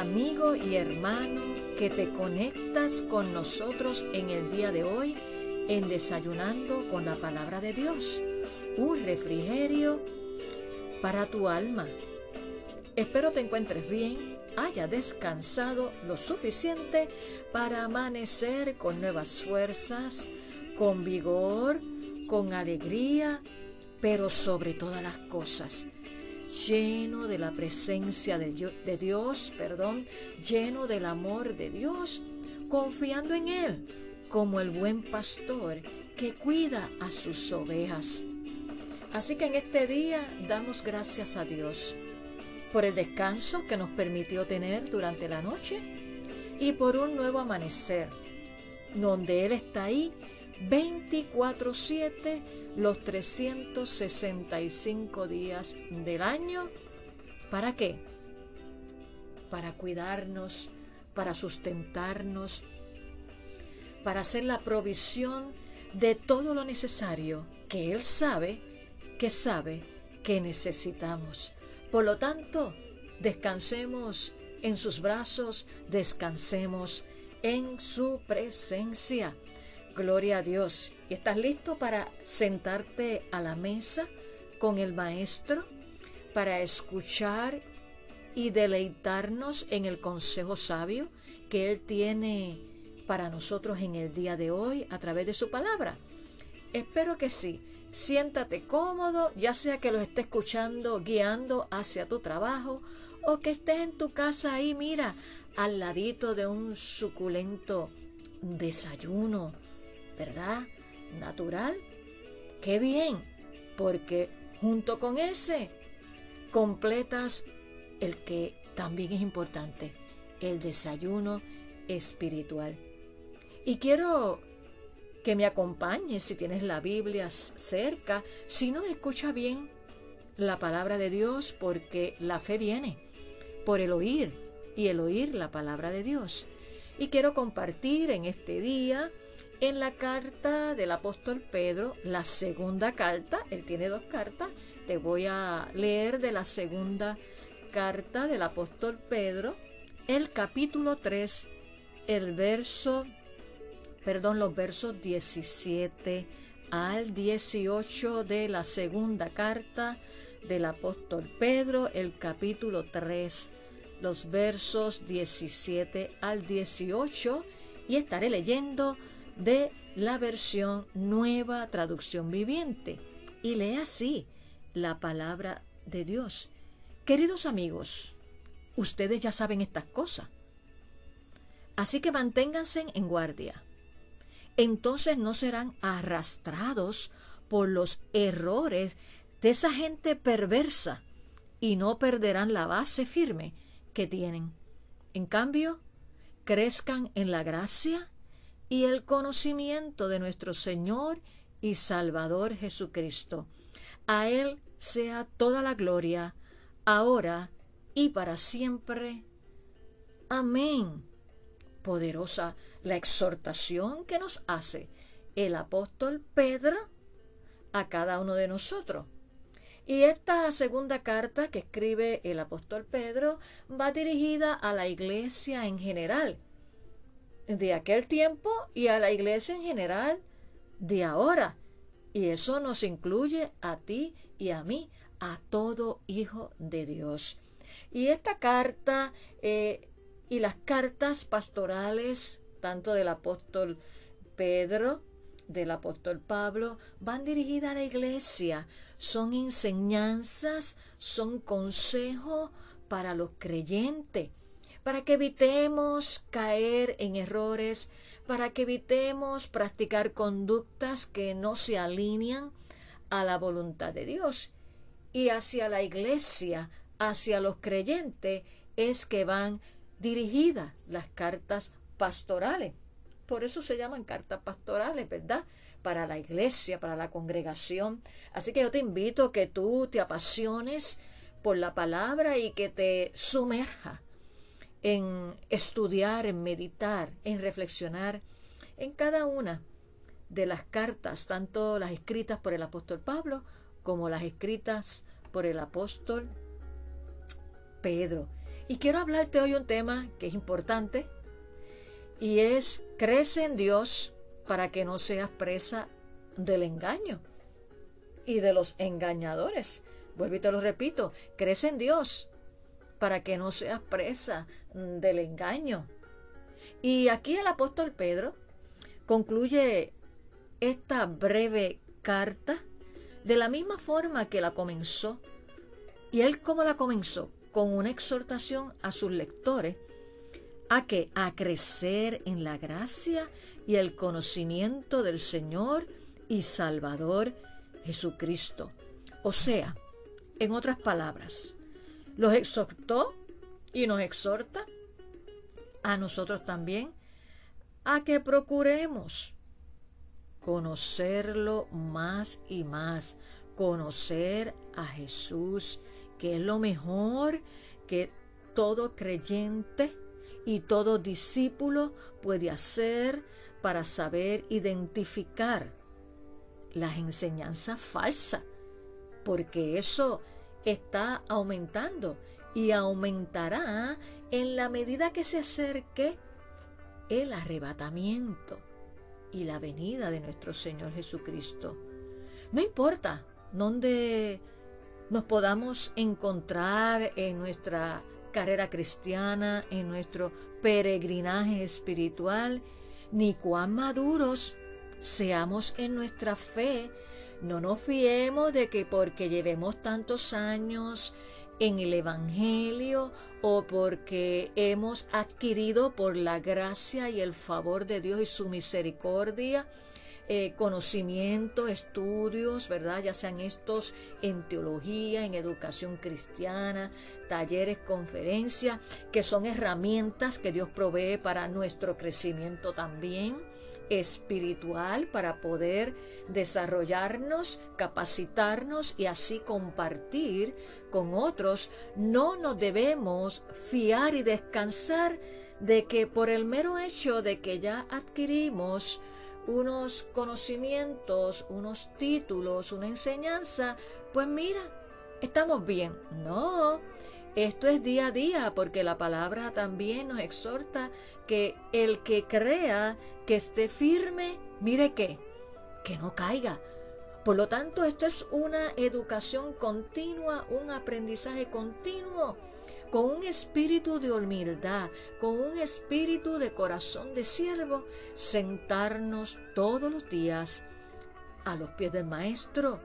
amigo y hermano que te conectas con nosotros en el día de hoy en Desayunando con la Palabra de Dios. Un refrigerio para tu alma. Espero te encuentres bien, haya descansado lo suficiente para amanecer con nuevas fuerzas, con vigor, con alegría, pero sobre todas las cosas lleno de la presencia de Dios, perdón, lleno del amor de Dios, confiando en Él como el buen pastor que cuida a sus ovejas. Así que en este día damos gracias a Dios por el descanso que nos permitió tener durante la noche y por un nuevo amanecer, donde Él está ahí 24/7 los 365 días del año. ¿Para qué? Para cuidarnos, para sustentarnos, para hacer la provisión de todo lo necesario que Él sabe, que sabe que necesitamos. Por lo tanto, descansemos en sus brazos, descansemos en su presencia. Gloria a Dios. ¿Y estás listo para sentarte a la mesa con el Maestro para escuchar y deleitarnos en el consejo sabio que Él tiene para nosotros en el día de hoy a través de su palabra? Espero que sí. Siéntate cómodo, ya sea que lo estés escuchando guiando hacia tu trabajo o que estés en tu casa ahí, mira, al ladito de un suculento desayuno ¿verdad? Natural. Qué bien, porque junto con ese completas el que también es importante, el desayuno espiritual. Y quiero que me acompañes si tienes la Biblia cerca, si no escucha bien la palabra de Dios, porque la fe viene por el oír y el oír la palabra de Dios. Y quiero compartir en este día en la carta del apóstol Pedro, la segunda carta, él tiene dos cartas, te voy a leer de la segunda carta del apóstol Pedro, el capítulo 3, el verso, perdón, los versos 17 al 18 de la segunda carta del apóstol Pedro, el capítulo 3, los versos 17 al 18, y estaré leyendo de la versión nueva traducción viviente y lee así la palabra de Dios. Queridos amigos, ustedes ya saben estas cosas. Así que manténganse en guardia. Entonces no serán arrastrados por los errores de esa gente perversa y no perderán la base firme que tienen. En cambio, crezcan en la gracia y el conocimiento de nuestro Señor y Salvador Jesucristo. A Él sea toda la gloria, ahora y para siempre. Amén. Poderosa la exhortación que nos hace el apóstol Pedro a cada uno de nosotros. Y esta segunda carta que escribe el apóstol Pedro va dirigida a la iglesia en general de aquel tiempo y a la iglesia en general de ahora. Y eso nos incluye a ti y a mí, a todo hijo de Dios. Y esta carta eh, y las cartas pastorales, tanto del apóstol Pedro, del apóstol Pablo, van dirigidas a la iglesia. Son enseñanzas, son consejos para los creyentes para que evitemos caer en errores, para que evitemos practicar conductas que no se alinean a la voluntad de Dios. Y hacia la iglesia, hacia los creyentes, es que van dirigidas las cartas pastorales. Por eso se llaman cartas pastorales, ¿verdad? Para la iglesia, para la congregación. Así que yo te invito a que tú te apasiones por la palabra y que te sumerja en estudiar, en meditar, en reflexionar en cada una de las cartas, tanto las escritas por el apóstol Pablo como las escritas por el apóstol Pedro. Y quiero hablarte hoy un tema que es importante y es crece en Dios para que no seas presa del engaño y de los engañadores. Vuelvo y te lo repito, crece en Dios para que no seas presa del engaño. Y aquí el apóstol Pedro concluye esta breve carta de la misma forma que la comenzó. ¿Y él cómo la comenzó? Con una exhortación a sus lectores a que a crecer en la gracia y el conocimiento del Señor y Salvador Jesucristo. O sea, en otras palabras, los exhortó y nos exhorta a nosotros también a que procuremos conocerlo más y más, conocer a Jesús, que es lo mejor que todo creyente y todo discípulo puede hacer para saber identificar las enseñanzas falsas, porque eso está aumentando y aumentará en la medida que se acerque el arrebatamiento y la venida de nuestro Señor Jesucristo. No importa dónde nos podamos encontrar en nuestra carrera cristiana, en nuestro peregrinaje espiritual, ni cuán maduros seamos en nuestra fe, no nos fiemos de que porque llevemos tantos años en el Evangelio o porque hemos adquirido por la gracia y el favor de Dios y su misericordia eh, conocimiento, estudios, ¿verdad? Ya sean estos en teología, en educación cristiana, talleres, conferencias, que son herramientas que Dios provee para nuestro crecimiento también espiritual para poder desarrollarnos, capacitarnos y así compartir con otros, no nos debemos fiar y descansar de que por el mero hecho de que ya adquirimos unos conocimientos, unos títulos, una enseñanza, pues mira, estamos bien. No, esto es día a día porque la palabra también nos exhorta que el que crea que esté firme, mire que, que no caiga. Por lo tanto, esto es una educación continua, un aprendizaje continuo, con un espíritu de humildad, con un espíritu de corazón de siervo, sentarnos todos los días a los pies del Maestro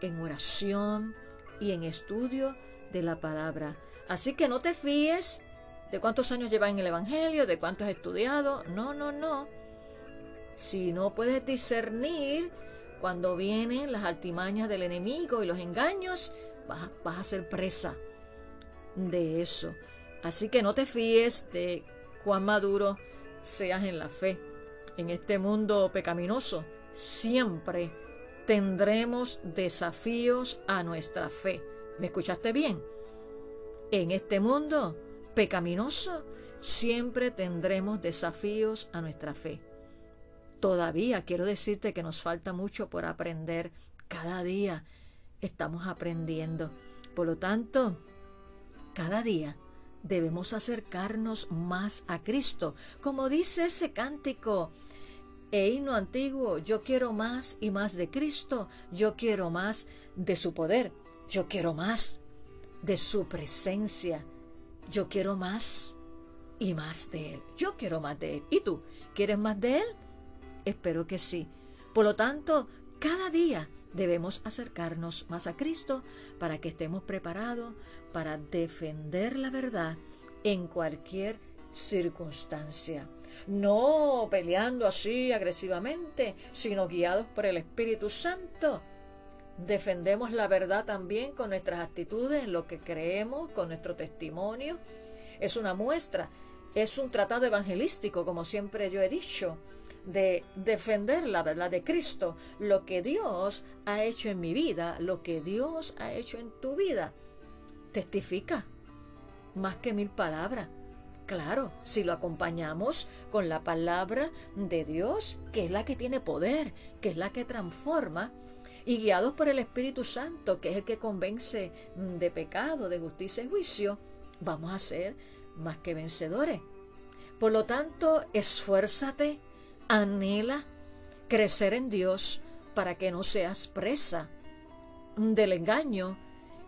en oración y en estudio de la palabra. Así que no te fíes de cuántos años llevas en el Evangelio, de cuántos has estudiado. No, no, no. Si no puedes discernir cuando vienen las altimañas del enemigo y los engaños, vas, vas a ser presa de eso. Así que no te fíes de cuán maduro seas en la fe. En este mundo pecaminoso siempre tendremos desafíos a nuestra fe. ¿Me escuchaste bien? En este mundo pecaminoso siempre tendremos desafíos a nuestra fe. Todavía quiero decirte que nos falta mucho por aprender. Cada día estamos aprendiendo. Por lo tanto, cada día debemos acercarnos más a Cristo. Como dice ese cántico, e himno antiguo, yo quiero más y más de Cristo, yo quiero más de su poder, yo quiero más de su presencia, yo quiero más y más de Él, yo quiero más de Él. ¿Y tú? ¿Quieres más de Él? Espero que sí. Por lo tanto, cada día debemos acercarnos más a Cristo para que estemos preparados para defender la verdad en cualquier circunstancia. No peleando así agresivamente, sino guiados por el Espíritu Santo. Defendemos la verdad también con nuestras actitudes, en lo que creemos, con nuestro testimonio. Es una muestra es un tratado evangelístico, como siempre yo he dicho, de defender la verdad de Cristo, lo que Dios ha hecho en mi vida, lo que Dios ha hecho en tu vida. Testifica más que mil palabras. Claro, si lo acompañamos con la palabra de Dios, que es la que tiene poder, que es la que transforma, y guiados por el Espíritu Santo, que es el que convence de pecado, de justicia y juicio, vamos a ser más que vencedores. Por lo tanto, esfuérzate, anhela crecer en Dios para que no seas presa del engaño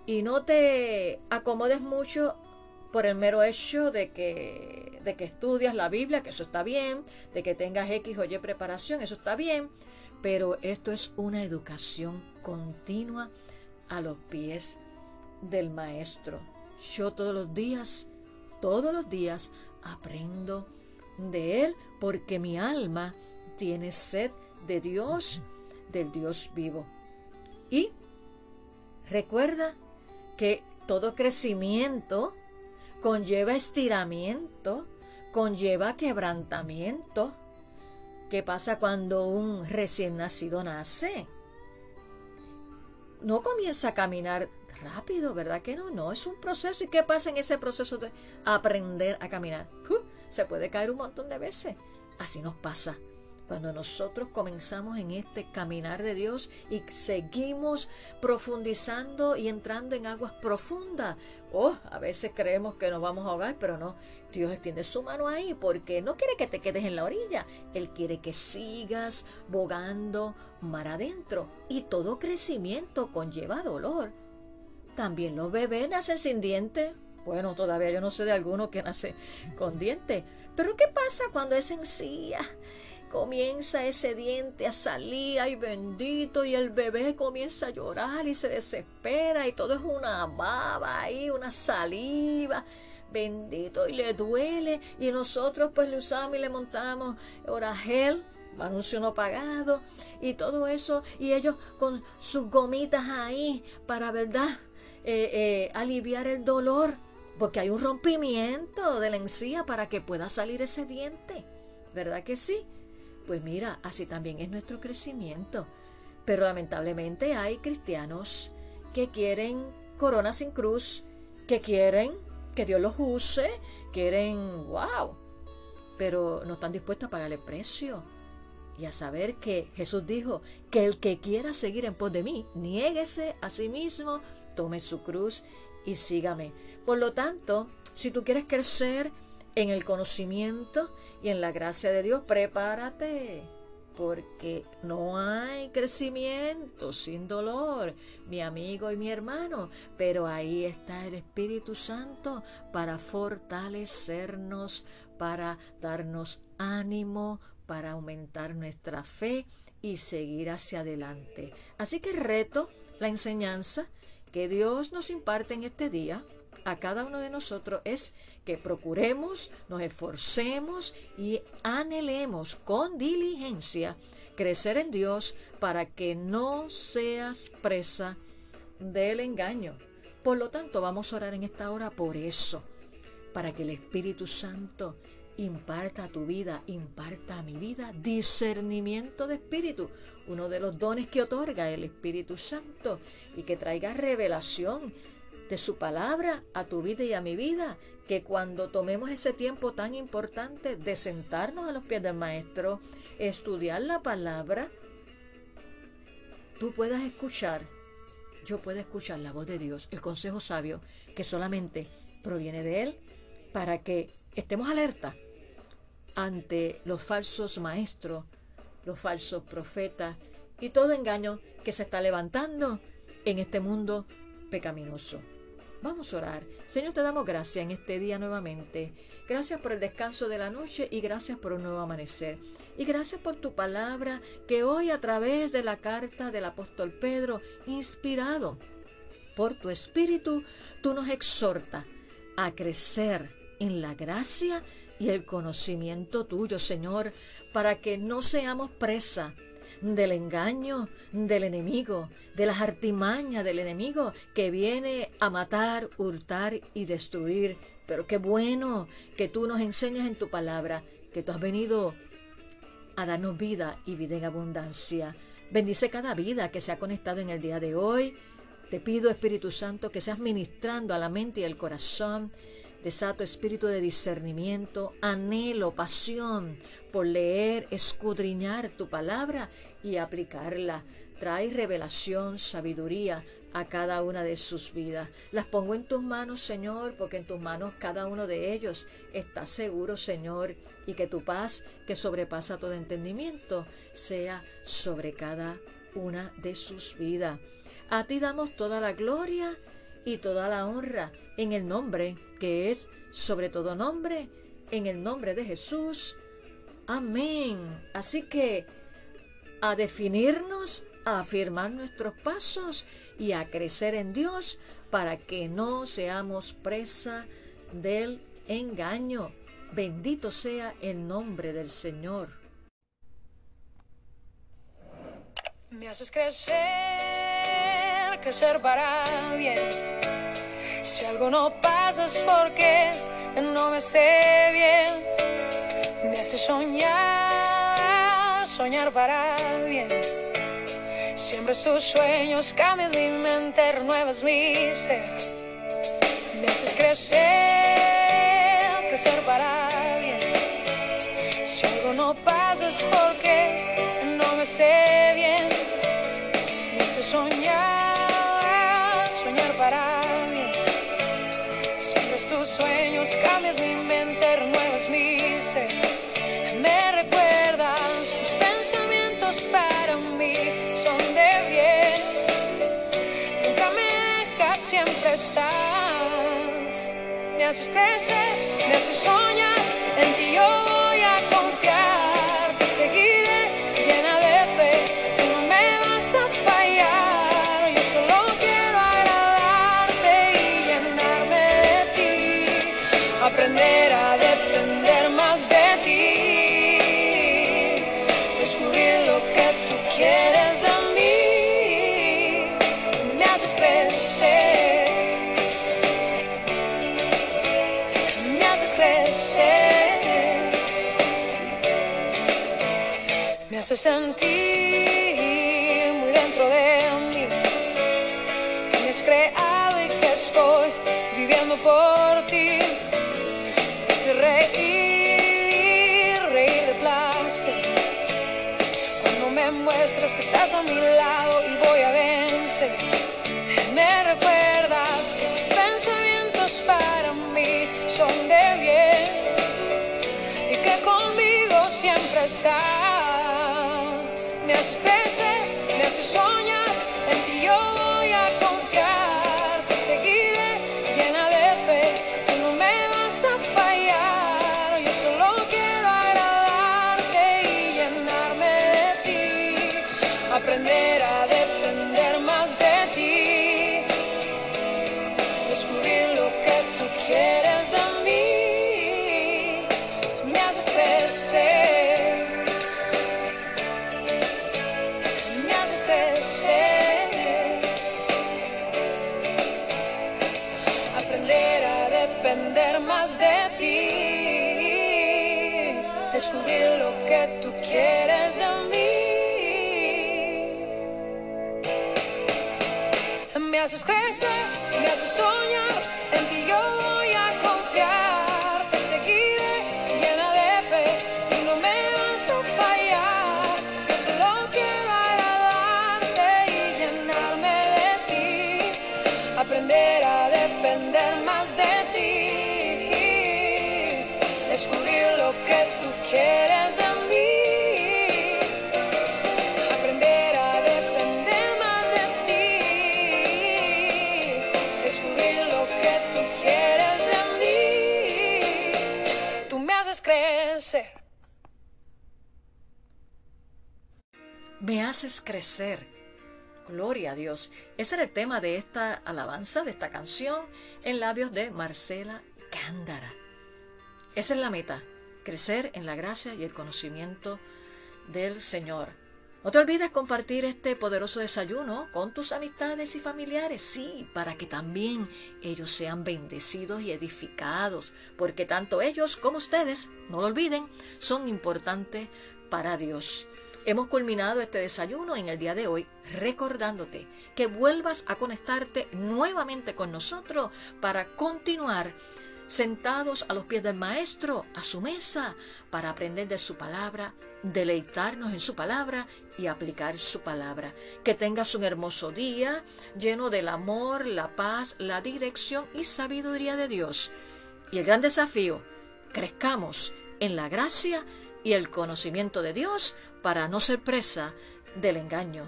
y no te acomodes mucho por el mero hecho de que, de que estudias la Biblia, que eso está bien, de que tengas X o Y preparación, eso está bien, pero esto es una educación continua a los pies del maestro. Yo todos los días, todos los días aprendo de él porque mi alma tiene sed de Dios, del Dios vivo. Y recuerda que todo crecimiento conlleva estiramiento, conlleva quebrantamiento. ¿Qué pasa cuando un recién nacido nace? No comienza a caminar rápido, ¿verdad que no? No, es un proceso. ¿Y qué pasa en ese proceso de aprender a caminar? Se puede caer un montón de veces. Así nos pasa cuando nosotros comenzamos en este caminar de Dios y seguimos profundizando y entrando en aguas profundas. Oh, a veces creemos que nos vamos a ahogar, pero no. Dios extiende su mano ahí porque no quiere que te quedes en la orilla. Él quiere que sigas bogando mar adentro. Y todo crecimiento conlleva dolor. También los bebés nacen sin dientes. Bueno, todavía yo no sé de alguno que nace con dientes. Pero ¿qué pasa cuando es sencilla? comienza ese diente a salir, ay bendito, y el bebé comienza a llorar y se desespera y todo es una baba ahí, una saliva, bendito, y le duele, y nosotros pues le usamos y le montamos oragel, anuncio no pagado, y todo eso, y ellos con sus gomitas ahí para, ¿verdad?, eh, eh, aliviar el dolor, porque hay un rompimiento de la encía para que pueda salir ese diente, ¿verdad que sí? Pues mira, así también es nuestro crecimiento. Pero lamentablemente hay cristianos que quieren corona sin cruz, que quieren que Dios los use, quieren, wow, pero no están dispuestos a pagar el precio. Y a saber que Jesús dijo que el que quiera seguir en pos de mí, niéguese a sí mismo, tome su cruz y sígame. Por lo tanto, si tú quieres crecer en el conocimiento y en la gracia de Dios, prepárate, porque no hay crecimiento sin dolor, mi amigo y mi hermano, pero ahí está el Espíritu Santo para fortalecernos, para darnos ánimo, para aumentar nuestra fe y seguir hacia adelante. Así que reto la enseñanza que Dios nos imparte en este día a cada uno de nosotros es que procuremos, nos esforcemos y anhelemos con diligencia crecer en Dios para que no seas presa del engaño. Por lo tanto, vamos a orar en esta hora por eso, para que el Espíritu Santo imparta a tu vida, imparta a mi vida discernimiento de espíritu, uno de los dones que otorga el Espíritu Santo y que traiga revelación de su palabra a tu vida y a mi vida, que cuando tomemos ese tiempo tan importante de sentarnos a los pies del Maestro, estudiar la palabra, tú puedas escuchar, yo pueda escuchar la voz de Dios, el consejo sabio, que solamente proviene de Él, para que estemos alerta ante los falsos maestros, los falsos profetas y todo engaño que se está levantando en este mundo pecaminoso. Vamos a orar. Señor, te damos gracias en este día nuevamente. Gracias por el descanso de la noche y gracias por un nuevo amanecer. Y gracias por tu palabra que hoy a través de la carta del apóstol Pedro, inspirado por tu espíritu, tú nos exhortas a crecer en la gracia y el conocimiento tuyo, Señor, para que no seamos presa del engaño del enemigo, de las artimañas del enemigo que viene a matar, hurtar y destruir Pero qué bueno que tú nos enseñas en tu palabra que tú has venido a darnos vida y vida en abundancia. Bendice cada vida que se ha conectado en el día de hoy. Te pido, Espíritu Santo, que seas ministrando a la mente y al corazón. Desato espíritu de discernimiento, anhelo, pasión por leer, escudriñar tu palabra y aplicarla. Trae revelación, sabiduría a cada una de sus vidas. Las pongo en tus manos, Señor, porque en tus manos cada uno de ellos está seguro, Señor, y que tu paz, que sobrepasa todo entendimiento, sea sobre cada una de sus vidas. A ti damos toda la gloria y toda la honra en el nombre que es sobre todo nombre, en el nombre de Jesús. Amén. Así que a definirnos, a afirmar nuestros pasos y a crecer en Dios para que no seamos presa del engaño. Bendito sea el nombre del Señor. Me haces crecer, crecer para bien. Si algo no pasa es porque no me sé bien. Me haces soñar, soñar para bien. Siempre tus sueños, cambias mi mente, renuevas mi ser. Me haces crecer, crecer para has creado y que estoy viviendo por ti. Haces reír, reír de placer. Cuando me muestras que estás a mi lado aprender a haces crecer. Gloria a Dios. Ese era el tema de esta alabanza, de esta canción, en labios de Marcela Cándara. Esa es la meta, crecer en la gracia y el conocimiento del Señor. No te olvides compartir este poderoso desayuno con tus amistades y familiares, sí, para que también ellos sean bendecidos y edificados, porque tanto ellos como ustedes, no lo olviden, son importantes para Dios. Hemos culminado este desayuno en el día de hoy recordándote que vuelvas a conectarte nuevamente con nosotros para continuar sentados a los pies del Maestro, a su mesa, para aprender de su palabra, deleitarnos en su palabra y aplicar su palabra. Que tengas un hermoso día lleno del amor, la paz, la dirección y sabiduría de Dios. Y el gran desafío, crezcamos en la gracia y el conocimiento de Dios para no ser presa del engaño.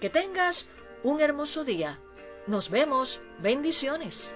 Que tengas un hermoso día. Nos vemos. Bendiciones.